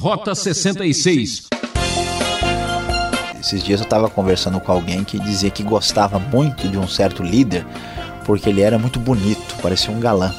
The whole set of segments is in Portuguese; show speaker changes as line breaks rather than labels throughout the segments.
Rota 66.
Esses dias eu estava conversando com alguém que dizia que gostava muito de um certo líder porque ele era muito bonito, parecia um galã.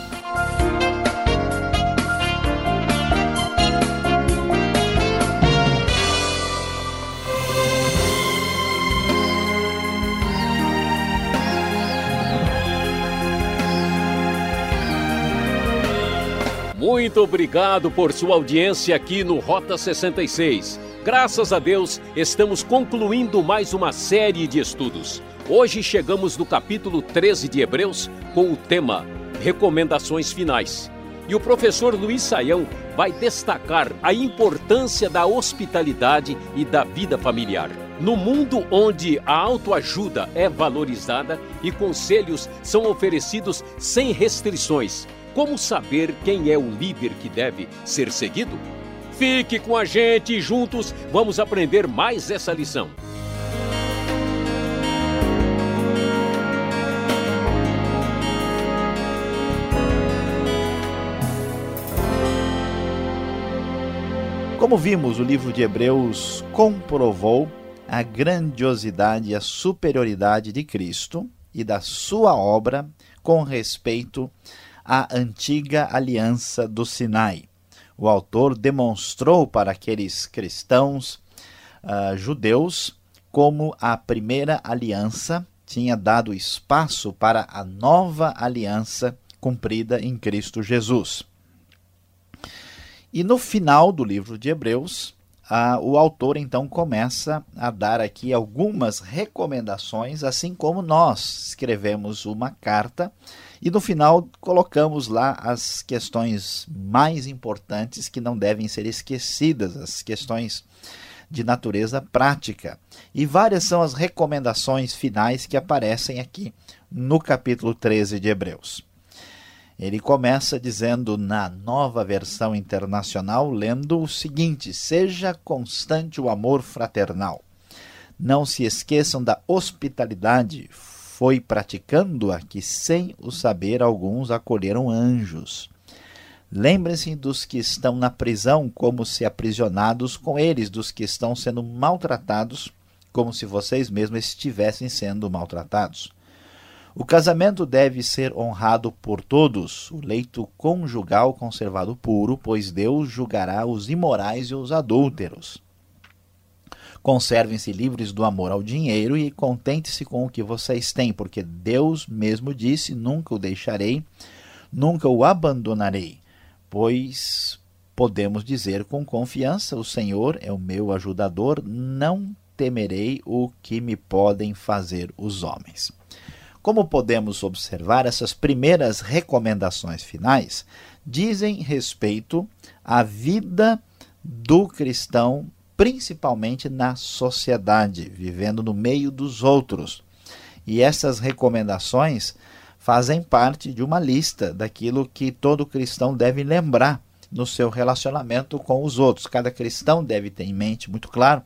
Muito obrigado por sua audiência aqui no Rota 66. Graças a Deus, estamos concluindo mais uma série de estudos. Hoje chegamos no capítulo 13 de Hebreus com o tema Recomendações Finais. E o professor Luiz Saião vai destacar a importância da hospitalidade e da vida familiar. No mundo onde a autoajuda é valorizada e conselhos são oferecidos sem restrições, como saber quem é o líder que deve ser seguido? Fique com a gente e juntos vamos aprender mais essa lição.
Como vimos, o livro de Hebreus comprovou a grandiosidade e a superioridade de Cristo e da sua obra com respeito a antiga aliança do Sinai. O autor demonstrou para aqueles cristãos uh, judeus como a primeira aliança tinha dado espaço para a nova aliança cumprida em Cristo Jesus. E no final do livro de Hebreus, uh, o autor então começa a dar aqui algumas recomendações, assim como nós escrevemos uma carta e no final colocamos lá as questões mais importantes que não devem ser esquecidas, as questões de natureza prática. E várias são as recomendações finais que aparecem aqui no capítulo 13 de Hebreus. Ele começa dizendo na nova versão internacional, lendo o seguinte: Seja constante o amor fraternal. Não se esqueçam da hospitalidade, foi praticando-a que, sem o saber, alguns acolheram anjos. Lembrem-se dos que estão na prisão, como se aprisionados com eles, dos que estão sendo maltratados, como se vocês mesmos estivessem sendo maltratados. O casamento deve ser honrado por todos, o leito conjugal conservado puro, pois Deus julgará os imorais e os adúlteros. Conservem-se livres do amor ao dinheiro e contente-se com o que vocês têm, porque Deus mesmo disse: Nunca o deixarei, nunca o abandonarei. Pois podemos dizer com confiança: O Senhor é o meu ajudador, não temerei o que me podem fazer os homens. Como podemos observar, essas primeiras recomendações finais dizem respeito à vida do cristão principalmente na sociedade, vivendo no meio dos outros. E essas recomendações fazem parte de uma lista daquilo que todo cristão deve lembrar no seu relacionamento com os outros. Cada cristão deve ter em mente, muito claro,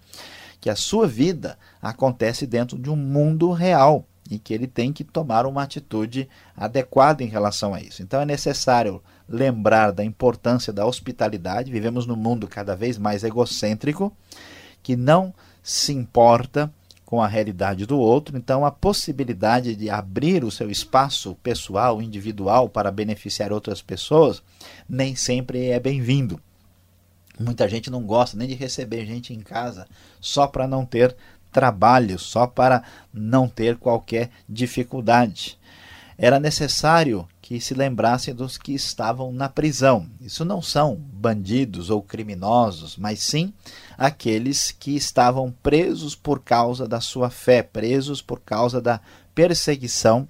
que a sua vida acontece dentro de um mundo real e que ele tem que tomar uma atitude adequada em relação a isso. Então é necessário lembrar da importância da hospitalidade. Vivemos num mundo cada vez mais egocêntrico, que não se importa com a realidade do outro, então a possibilidade de abrir o seu espaço pessoal, individual, para beneficiar outras pessoas, nem sempre é bem-vindo. Muita gente não gosta nem de receber gente em casa só para não ter trabalho, só para não ter qualquer dificuldade. Era necessário que se lembrassem dos que estavam na prisão. Isso não são bandidos ou criminosos, mas sim aqueles que estavam presos por causa da sua fé, presos por causa da perseguição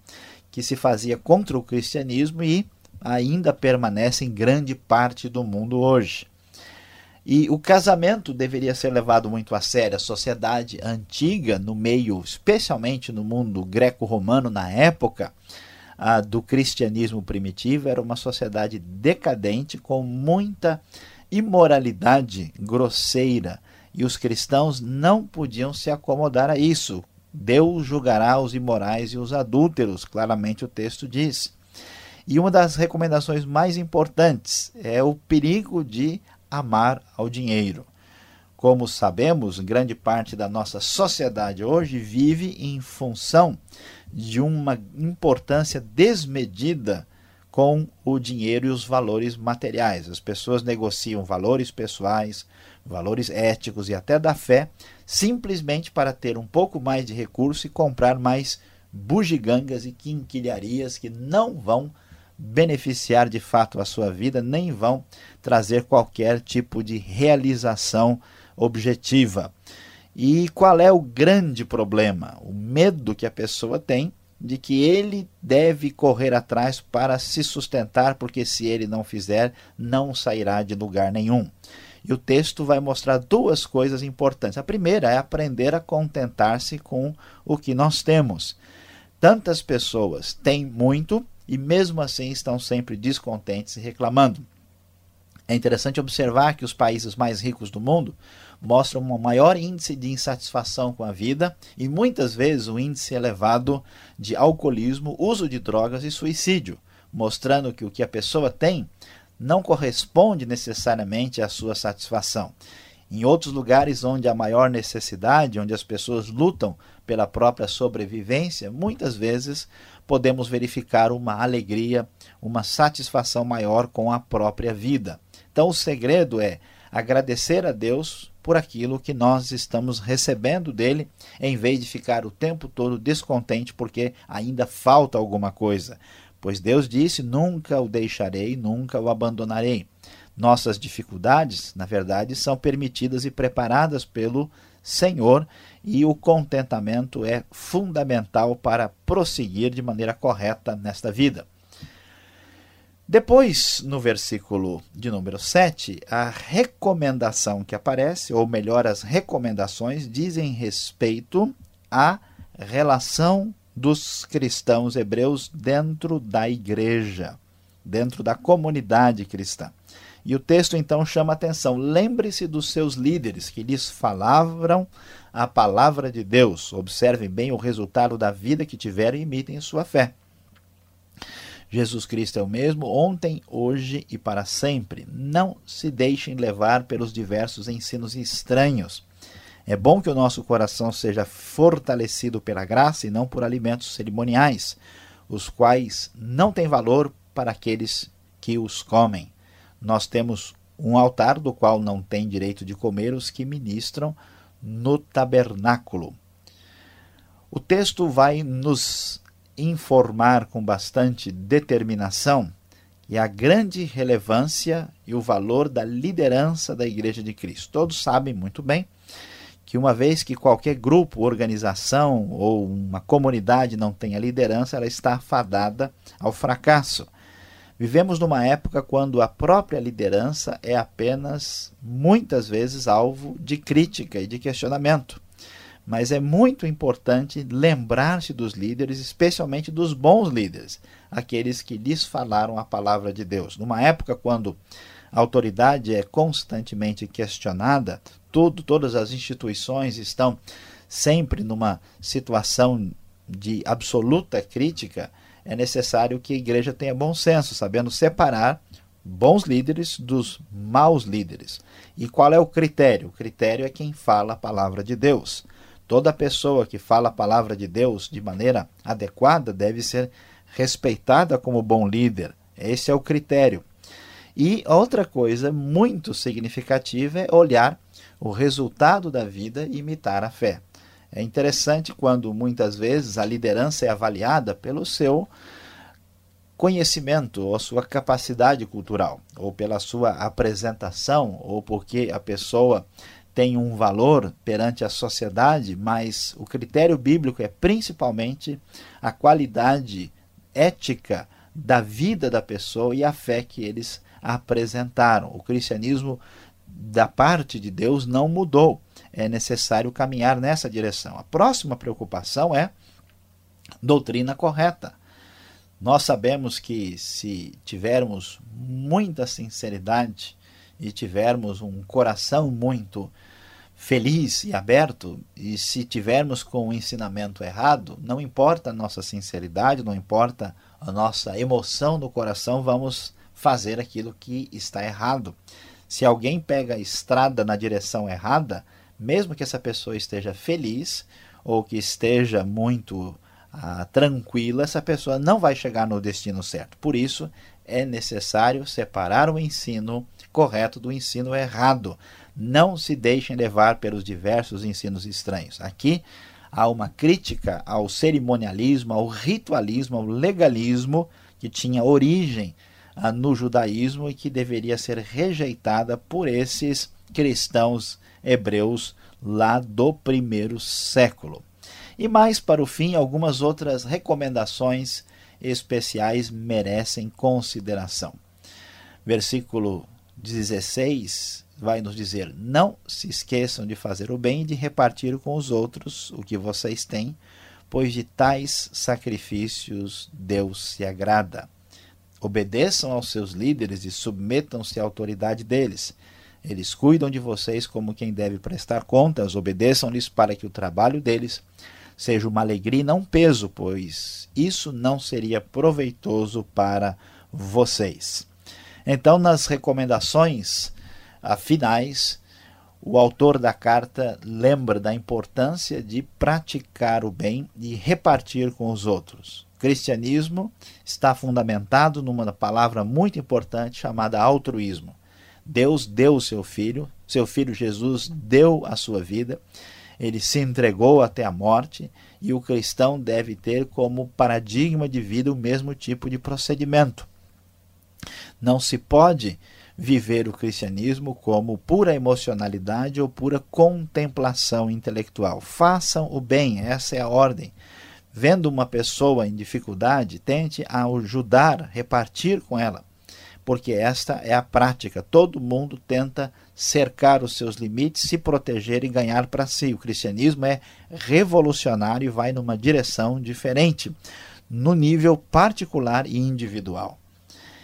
que se fazia contra o cristianismo e ainda permanece em grande parte do mundo hoje. E o casamento deveria ser levado muito a sério. A sociedade antiga, no meio, especialmente no mundo greco-romano na época, do cristianismo primitivo era uma sociedade decadente com muita imoralidade grosseira e os cristãos não podiam se acomodar a isso. Deus julgará os imorais e os adúlteros, claramente o texto diz. E uma das recomendações mais importantes é o perigo de amar ao dinheiro. Como sabemos, grande parte da nossa sociedade hoje vive em função de uma importância desmedida com o dinheiro e os valores materiais. As pessoas negociam valores pessoais, valores éticos e até da fé, simplesmente para ter um pouco mais de recurso e comprar mais bugigangas e quinquilharias que não vão beneficiar de fato a sua vida, nem vão trazer qualquer tipo de realização objetiva. E qual é o grande problema? O medo que a pessoa tem de que ele deve correr atrás para se sustentar, porque se ele não fizer, não sairá de lugar nenhum. E o texto vai mostrar duas coisas importantes. A primeira é aprender a contentar-se com o que nós temos. Tantas pessoas têm muito e mesmo assim estão sempre descontentes e reclamando. É interessante observar que os países mais ricos do mundo mostram um maior índice de insatisfação com a vida e muitas vezes um índice elevado de alcoolismo, uso de drogas e suicídio, mostrando que o que a pessoa tem não corresponde necessariamente à sua satisfação. Em outros lugares onde há maior necessidade, onde as pessoas lutam pela própria sobrevivência, muitas vezes podemos verificar uma alegria, uma satisfação maior com a própria vida. Então, o segredo é agradecer a Deus por aquilo que nós estamos recebendo dele, em vez de ficar o tempo todo descontente porque ainda falta alguma coisa. Pois Deus disse: Nunca o deixarei, nunca o abandonarei. Nossas dificuldades, na verdade, são permitidas e preparadas pelo Senhor, e o contentamento é fundamental para prosseguir de maneira correta nesta vida. Depois, no versículo de número 7, a recomendação que aparece, ou melhor, as recomendações, dizem respeito à relação dos cristãos hebreus dentro da igreja, dentro da comunidade cristã. E o texto então chama atenção: lembre-se dos seus líderes que lhes falavam a palavra de Deus. Observem bem o resultado da vida que tiveram e imitem sua fé. Jesus Cristo é o mesmo ontem, hoje e para sempre. Não se deixem levar pelos diversos ensinos estranhos. É bom que o nosso coração seja fortalecido pela graça e não por alimentos cerimoniais, os quais não têm valor para aqueles que os comem. Nós temos um altar do qual não tem direito de comer os que ministram no tabernáculo. O texto vai nos informar com bastante determinação e a grande relevância e o valor da liderança da Igreja de Cristo. Todos sabem muito bem que uma vez que qualquer grupo, organização ou uma comunidade não tenha liderança, ela está afadada ao fracasso. Vivemos numa época quando a própria liderança é apenas, muitas vezes, alvo de crítica e de questionamento. Mas é muito importante lembrar-se dos líderes, especialmente dos bons líderes, aqueles que lhes falaram a palavra de Deus. Numa época quando a autoridade é constantemente questionada, tudo, todas as instituições estão sempre numa situação de absoluta crítica, é necessário que a igreja tenha bom senso, sabendo separar bons líderes dos maus líderes. E qual é o critério? O critério é quem fala a palavra de Deus. Toda pessoa que fala a palavra de Deus de maneira adequada deve ser respeitada como bom líder. Esse é o critério. E outra coisa muito significativa é olhar o resultado da vida e imitar a fé. É interessante quando muitas vezes a liderança é avaliada pelo seu conhecimento ou sua capacidade cultural, ou pela sua apresentação, ou porque a pessoa tem um valor perante a sociedade, mas o critério bíblico é principalmente a qualidade ética da vida da pessoa e a fé que eles apresentaram. O cristianismo, da parte de Deus, não mudou. É necessário caminhar nessa direção. A próxima preocupação é doutrina correta. Nós sabemos que se tivermos muita sinceridade e tivermos um coração muito feliz e aberto, e se tivermos com o ensinamento errado, não importa a nossa sinceridade, não importa a nossa emoção no coração, vamos fazer aquilo que está errado. Se alguém pega a estrada na direção errada, mesmo que essa pessoa esteja feliz ou que esteja muito ah, tranquila, essa pessoa não vai chegar no destino certo. Por isso, é necessário separar o ensino correto do ensino errado. Não se deixem levar pelos diversos ensinos estranhos. Aqui há uma crítica ao cerimonialismo, ao ritualismo, ao legalismo que tinha origem ah, no judaísmo e que deveria ser rejeitada por esses cristãos hebreus lá do primeiro século. E mais para o fim, algumas outras recomendações especiais merecem consideração. Versículo 16 vai nos dizer: Não se esqueçam de fazer o bem e de repartir com os outros o que vocês têm, pois de tais sacrifícios Deus se agrada. Obedeçam aos seus líderes e submetam-se à autoridade deles. Eles cuidam de vocês como quem deve prestar contas, obedeçam-lhes para que o trabalho deles seja uma alegria e não um peso, pois isso não seria proveitoso para vocês. Então, nas recomendações finais, o autor da carta lembra da importância de praticar o bem e repartir com os outros. O cristianismo está fundamentado numa palavra muito importante chamada altruísmo. Deus deu o seu filho, seu filho Jesus deu a sua vida, ele se entregou até a morte e o cristão deve ter como paradigma de vida o mesmo tipo de procedimento. Não se pode viver o cristianismo como pura emocionalidade ou pura contemplação intelectual. Façam o bem, essa é a ordem. Vendo uma pessoa em dificuldade, tente ajudar, repartir com ela, porque esta é a prática. Todo mundo tenta cercar os seus limites, se proteger e ganhar para si. O cristianismo é revolucionário e vai numa direção diferente, no nível particular e individual.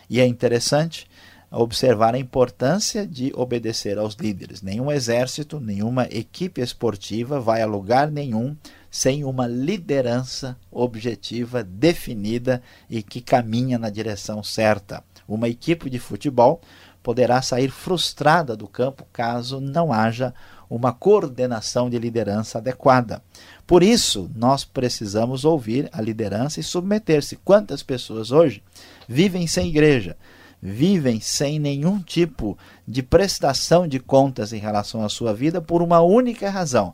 E é interessante observar a importância de obedecer aos líderes. Nenhum exército, nenhuma equipe esportiva vai a lugar nenhum sem uma liderança objetiva, definida e que caminha na direção certa. Uma equipe de futebol poderá sair frustrada do campo caso não haja uma coordenação de liderança adequada. Por isso, nós precisamos ouvir a liderança e submeter-se. Quantas pessoas hoje vivem sem igreja? vivem sem nenhum tipo de prestação de contas em relação à sua vida por uma única razão: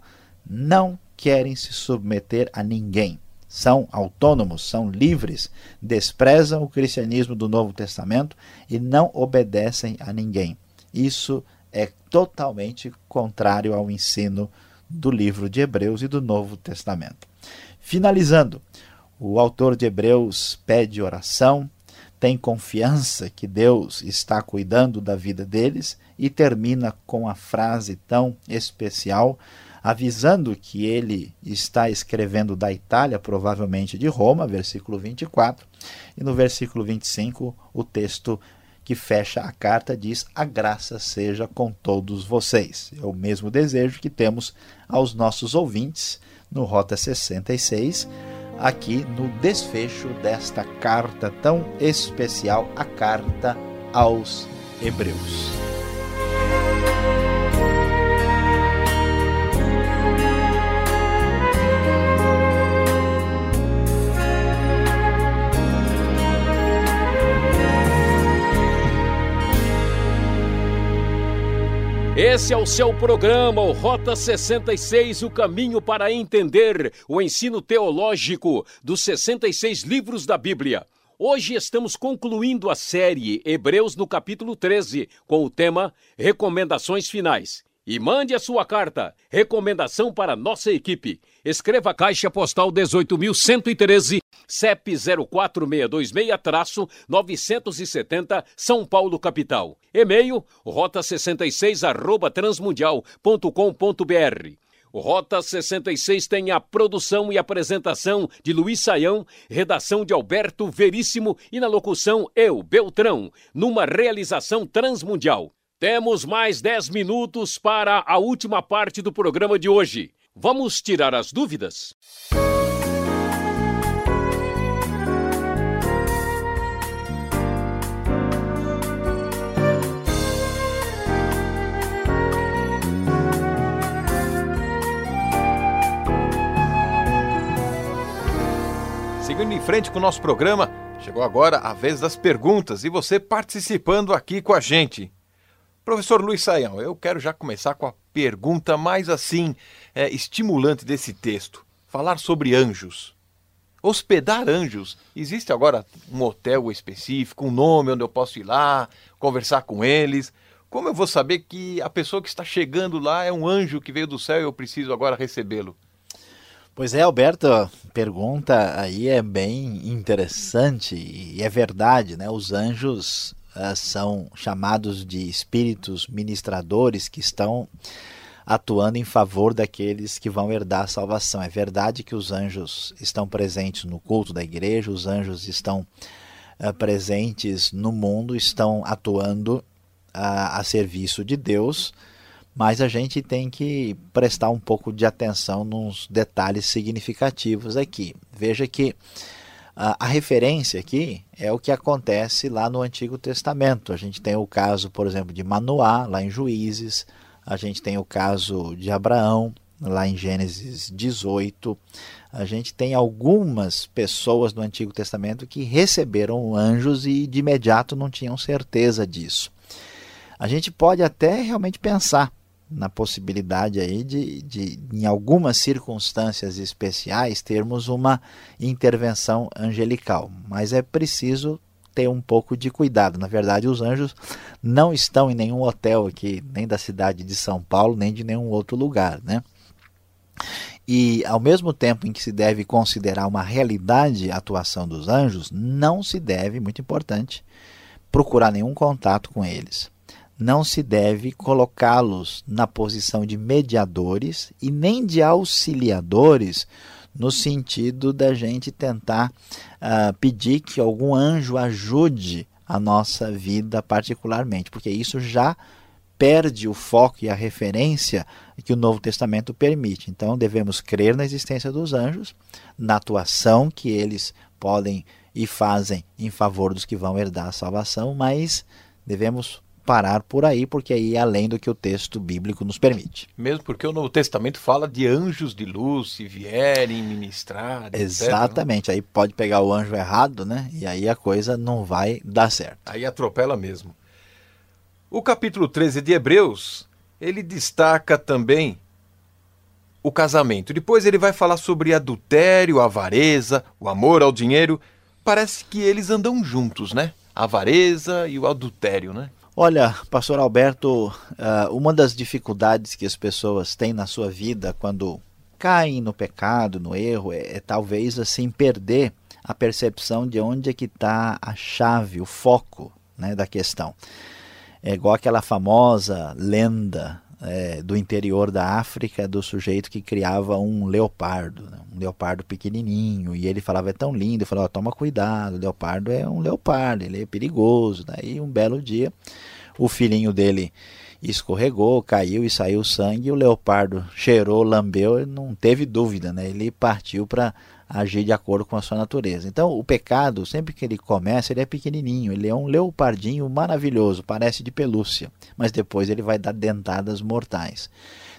não querem se submeter a ninguém. São autônomos, são livres, desprezam o cristianismo do Novo Testamento e não obedecem a ninguém. Isso é totalmente contrário ao ensino do livro de Hebreus e do Novo Testamento. Finalizando, o autor de Hebreus pede oração, tem confiança que Deus está cuidando da vida deles e termina com a frase tão especial, avisando que ele está escrevendo da Itália, provavelmente de Roma, versículo 24, e no versículo 25 o texto que fecha a carta diz: A graça seja com todos vocês. É o mesmo desejo que temos aos nossos ouvintes no Rota 66 aqui no desfecho desta carta tão especial, a carta aos Hebreus.
Esse é o seu programa, o Rota 66, o caminho para entender o ensino teológico dos 66 livros da Bíblia. Hoje estamos concluindo a série Hebreus no capítulo 13, com o tema Recomendações Finais. E mande a sua carta, recomendação para nossa equipe. Escreva Caixa Postal 18.113, CEP 04626-970, São Paulo, capital. E-mail, rota66 arroba transmundial.com.br. Rota 66 tem a produção e apresentação de Luiz Saião, redação de Alberto Veríssimo e na locução eu, Beltrão, numa realização transmundial. Temos mais 10 minutos para a última parte do programa de hoje. Vamos tirar as dúvidas?
Seguindo em frente com o nosso programa, chegou agora a vez das perguntas e você participando aqui com a gente. Professor Luiz Saião, eu quero já começar com a pergunta mais assim é, estimulante desse texto. Falar sobre anjos. Hospedar anjos. Existe agora um hotel específico, um nome onde eu posso ir lá, conversar com eles? Como eu vou saber que a pessoa que está chegando lá é um anjo que veio do céu e eu preciso agora recebê-lo?
Pois é, Alberto, pergunta aí é bem interessante e é verdade, né? Os anjos são chamados de espíritos ministradores que estão atuando em favor daqueles que vão herdar a salvação. É verdade que os anjos estão presentes no culto da igreja, os anjos estão uh, presentes no mundo, estão atuando uh, a serviço de Deus mas a gente tem que prestar um pouco de atenção nos detalhes significativos aqui. Veja que a, referência aqui é o que acontece lá no Antigo Testamento. A gente tem o caso, por exemplo, de Manoá, lá em Juízes, a gente tem o caso de Abraão, lá em Gênesis 18. A gente tem algumas pessoas do Antigo Testamento que receberam anjos e de imediato não tinham certeza disso. A gente pode até realmente pensar na possibilidade aí de, de, em algumas circunstâncias especiais, termos uma intervenção angelical. Mas é preciso ter um pouco de cuidado. Na verdade, os anjos não estão em nenhum hotel aqui, nem da cidade de São Paulo, nem de nenhum outro lugar, né? E ao mesmo tempo em que se deve considerar uma realidade a atuação dos anjos, não se deve, muito importante, procurar nenhum contato com eles não se deve colocá-los na posição de mediadores e nem de auxiliadores, no sentido da gente tentar uh, pedir que algum anjo ajude a nossa vida particularmente, porque isso já perde o foco e a referência que o Novo Testamento permite. Então devemos crer na existência dos anjos, na atuação que eles podem e fazem em favor dos que vão herdar a salvação, mas devemos parar por aí, porque aí é além do que o texto bíblico nos permite.
Mesmo porque o Novo Testamento fala de anjos de luz se vierem ministrar.
Exatamente, etc, aí pode pegar o anjo errado, né? E aí a coisa não vai dar certo.
Aí atropela mesmo. O capítulo 13 de Hebreus, ele destaca também o casamento. Depois ele vai falar sobre adultério, avareza, o amor ao dinheiro. Parece que eles andam juntos, né? A avareza e o adultério, né?
Olha, pastor Alberto, ah, uma das dificuldades que as pessoas têm na sua vida quando caem no pecado, no erro, é, é talvez assim perder a percepção de onde é que está a chave, o foco né, da questão. É igual aquela famosa lenda é, do interior da África do sujeito que criava um leopardo, né? um leopardo pequenininho, e ele falava é tão lindo, eu falava toma cuidado, o leopardo é um leopardo, ele é perigoso. Daí um belo dia o filhinho dele escorregou, caiu e saiu sangue, e o leopardo cheirou, lambeu, não teve dúvida, né? ele partiu para agir de acordo com a sua natureza. Então, o pecado, sempre que ele começa, ele é pequenininho, ele é um leopardinho maravilhoso, parece de pelúcia, mas depois ele vai dar dentadas mortais.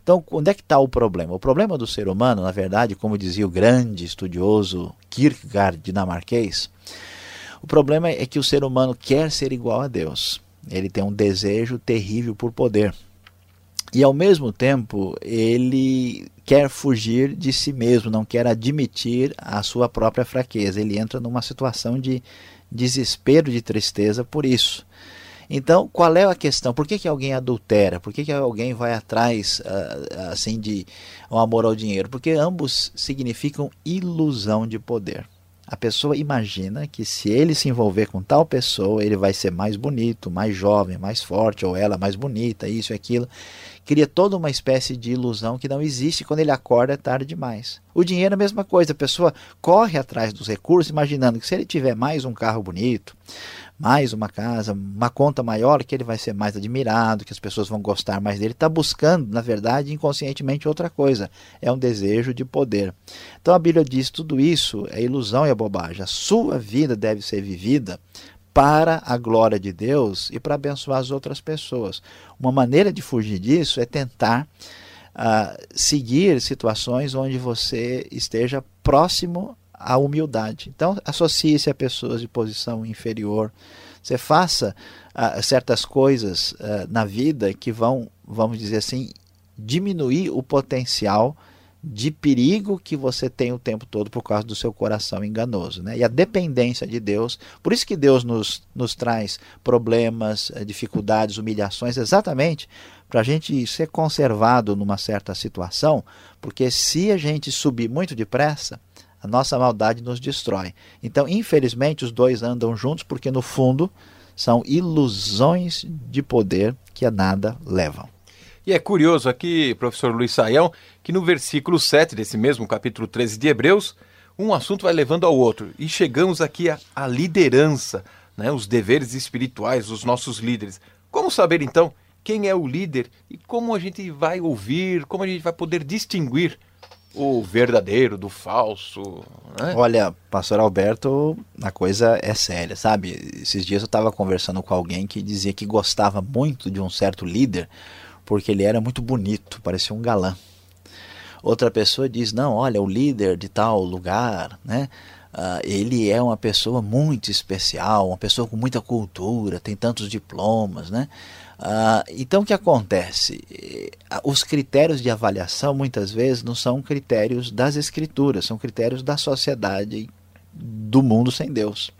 Então, onde é que está o problema? O problema do ser humano, na verdade, como dizia o grande estudioso Kierkegaard dinamarquês, o problema é que o ser humano quer ser igual a Deus. Ele tem um desejo terrível por poder. E ao mesmo tempo, ele quer fugir de si mesmo, não quer admitir a sua própria fraqueza. Ele entra numa situação de desespero, de tristeza por isso. Então, qual é a questão? Por que, que alguém adultera? Por que, que alguém vai atrás uh, assim de um amor ao dinheiro? Porque ambos significam ilusão de poder. A pessoa imagina que se ele se envolver com tal pessoa, ele vai ser mais bonito, mais jovem, mais forte, ou ela mais bonita, isso e aquilo. Cria toda uma espécie de ilusão que não existe quando ele acorda é tarde demais. O dinheiro é a mesma coisa, a pessoa corre atrás dos recursos imaginando que se ele tiver mais um carro bonito, mais uma casa, uma conta maior, que ele vai ser mais admirado, que as pessoas vão gostar mais dele. Está buscando, na verdade, inconscientemente outra coisa. É um desejo de poder. Então a Bíblia diz: tudo isso é ilusão e é bobagem. A sua vida deve ser vivida para a glória de Deus e para abençoar as outras pessoas. Uma maneira de fugir disso é tentar uh, seguir situações onde você esteja próximo a humildade. Então, associe-se a pessoas de posição inferior. Você faça uh, certas coisas uh, na vida que vão, vamos dizer assim, diminuir o potencial de perigo que você tem o tempo todo por causa do seu coração enganoso. Né? E a dependência de Deus, por isso que Deus nos, nos traz problemas, eh, dificuldades, humilhações, exatamente para a gente ser conservado numa certa situação, porque se a gente subir muito depressa, a nossa maldade nos destrói. Então, infelizmente, os dois andam juntos porque, no fundo, são ilusões de poder que a nada levam.
E é curioso aqui, professor Luiz Saião, que no versículo 7 desse mesmo capítulo 13 de Hebreus, um assunto vai levando ao outro. E chegamos aqui à, liderança, né, os deveres espirituais dos nossos líderes. Como saber então quem é o líder e como a gente vai ouvir, como a gente vai poder distinguir o verdadeiro do falso. Né?
Olha, pastor Alberto, a coisa é séria, sabe? Esses dias eu estava conversando com alguém que dizia que gostava muito de um certo líder porque ele era muito bonito, parecia um galã. Outra pessoa diz: não, olha, o líder de tal lugar, né? Uh, ele é uma pessoa muito especial, uma pessoa com muita cultura, tem tantos diplomas, né? Uh, então o que acontece? Os critérios de avaliação muitas vezes não são critérios das escrituras, são critérios da sociedade do mundo sem Deus.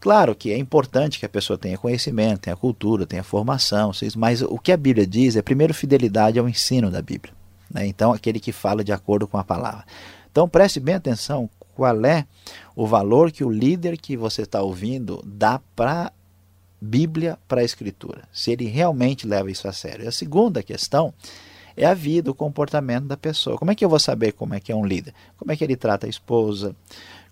Claro que é importante que a pessoa tenha conhecimento, tenha cultura, tenha formação, mas o que a Bíblia diz é primeiro fidelidade ao ensino da Bíblia. Né? Então, aquele que fala de acordo com a palavra. Então, preste bem atenção qual é o valor que o líder que você está ouvindo dá para Bíblia, para a Escritura. Se ele realmente leva isso a sério. E a segunda questão é a vida, o comportamento da pessoa. Como é que eu vou saber como é que é um líder? Como é que ele trata a esposa?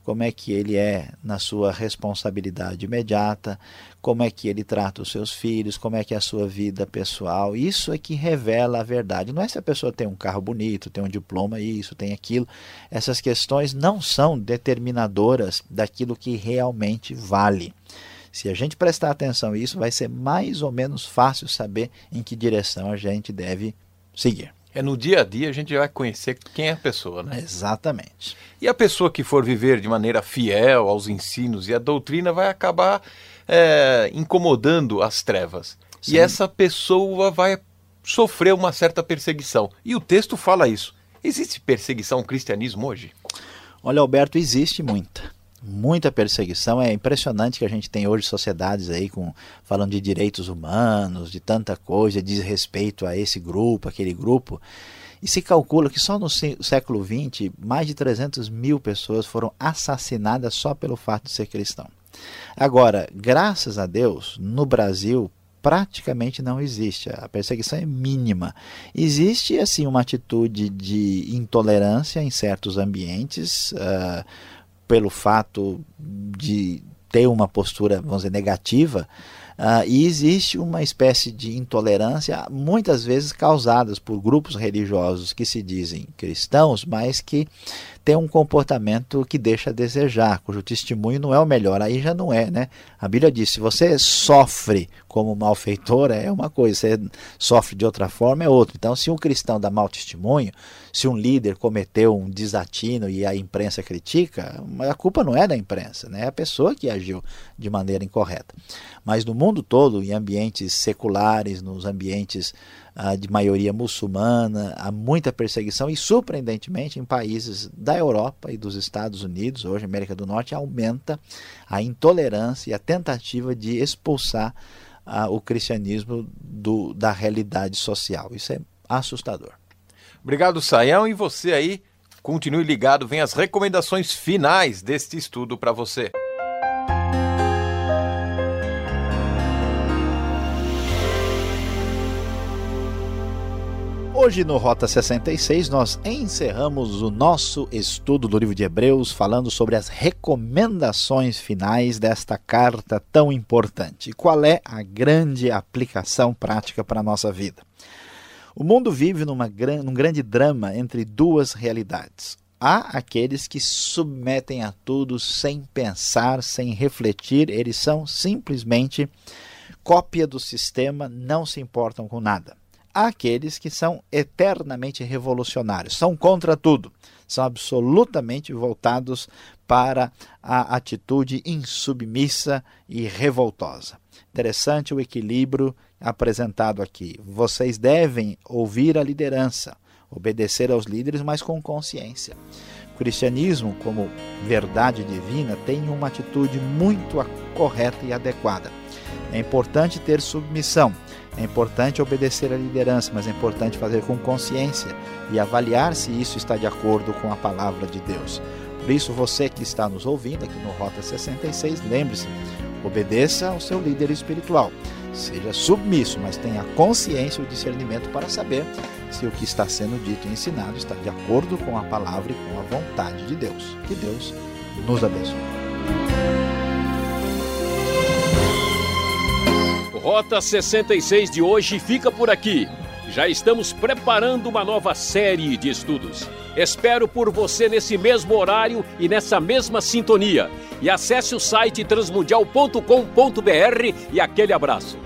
como é que ele é na sua responsabilidade imediata, como é que ele trata os seus filhos, como é que é a sua vida pessoal. Isso é que revela a verdade. Não é se a pessoa tem um carro bonito, tem um diploma, isso, tem aquilo. Essas questões não são determinadoras daquilo que realmente vale. Se a gente prestar atenção a isso, vai ser mais ou menos fácil saber em que direção a gente deve seguir.
É no dia a dia a gente vai conhecer quem é a pessoa, né?
Exatamente.
E a pessoa que for viver de maneira fiel aos ensinos e à doutrina vai acabar é, incomodando as trevas. Sim. E essa pessoa vai sofrer uma certa perseguição. E o texto fala isso. Existe perseguição ao cristianismo hoje?
Olha, Alberto, existe muita muita perseguição. É impressionante que a gente tem hoje sociedades aí com falando de direitos humanos, de tanta coisa, diz respeito a esse grupo, aquele grupo. E se calcula que só no século XX, mais de 300 mil pessoas foram assassinadas só pelo fato de ser cristão. Agora, graças a Deus, no Brasil, praticamente não existe. A perseguição é mínima. Existe, assim, uma atitude de intolerância em certos ambientes. Uh, pelo fato de ter uma postura, vamos dizer, negativa, uh, e existe uma espécie de intolerância, muitas vezes causadas por grupos religiosos que se dizem cristãos, mas que tem um comportamento que deixa a desejar, cujo testemunho não é o melhor. Aí já não é, né? A Bíblia diz: se você sofre como malfeitor, é uma coisa, você sofre de outra forma, é outra. Então, se um cristão dá mau testemunho, se um líder cometeu um desatino e a imprensa critica, a culpa não é da imprensa, né? é a pessoa que agiu de maneira incorreta. Mas no mundo todo, em ambientes seculares, nos ambientes de maioria muçulmana, há muita perseguição e, surpreendentemente, em países da Europa e dos Estados Unidos, hoje América do Norte, aumenta a intolerância e a tentativa de expulsar o cristianismo do, da realidade social. Isso é assustador.
Obrigado, Saião. E você aí, continue ligado, vem as recomendações finais deste estudo para você.
Hoje no Rota 66 nós encerramos o nosso estudo do livro de Hebreus falando sobre as recomendações finais desta carta tão importante. Qual é a grande aplicação prática para a nossa vida? O mundo vive numa, num grande drama entre duas realidades. Há aqueles que submetem a tudo sem pensar, sem refletir, eles são simplesmente cópia do sistema, não se importam com nada àqueles que são eternamente revolucionários, são contra tudo, são absolutamente voltados para a atitude insubmissa e revoltosa. Interessante o equilíbrio apresentado aqui. Vocês devem ouvir a liderança, obedecer aos líderes, mas com consciência. O cristianismo, como verdade divina, tem uma atitude muito correta e adequada. É importante ter submissão, é importante obedecer à liderança, mas é importante fazer com consciência e avaliar se isso está de acordo com a palavra de Deus. Por isso, você que está nos ouvindo aqui no Rota 66, lembre-se, obedeça ao seu líder espiritual. Seja submisso, mas tenha consciência e o discernimento para saber se o que está sendo dito e ensinado está de acordo com a palavra e com a vontade de Deus. Que Deus nos abençoe.
Rota 66 de hoje fica por aqui. Já estamos preparando uma nova série de estudos. Espero por você nesse mesmo horário e nessa mesma sintonia. E acesse o site transmundial.com.br e aquele abraço.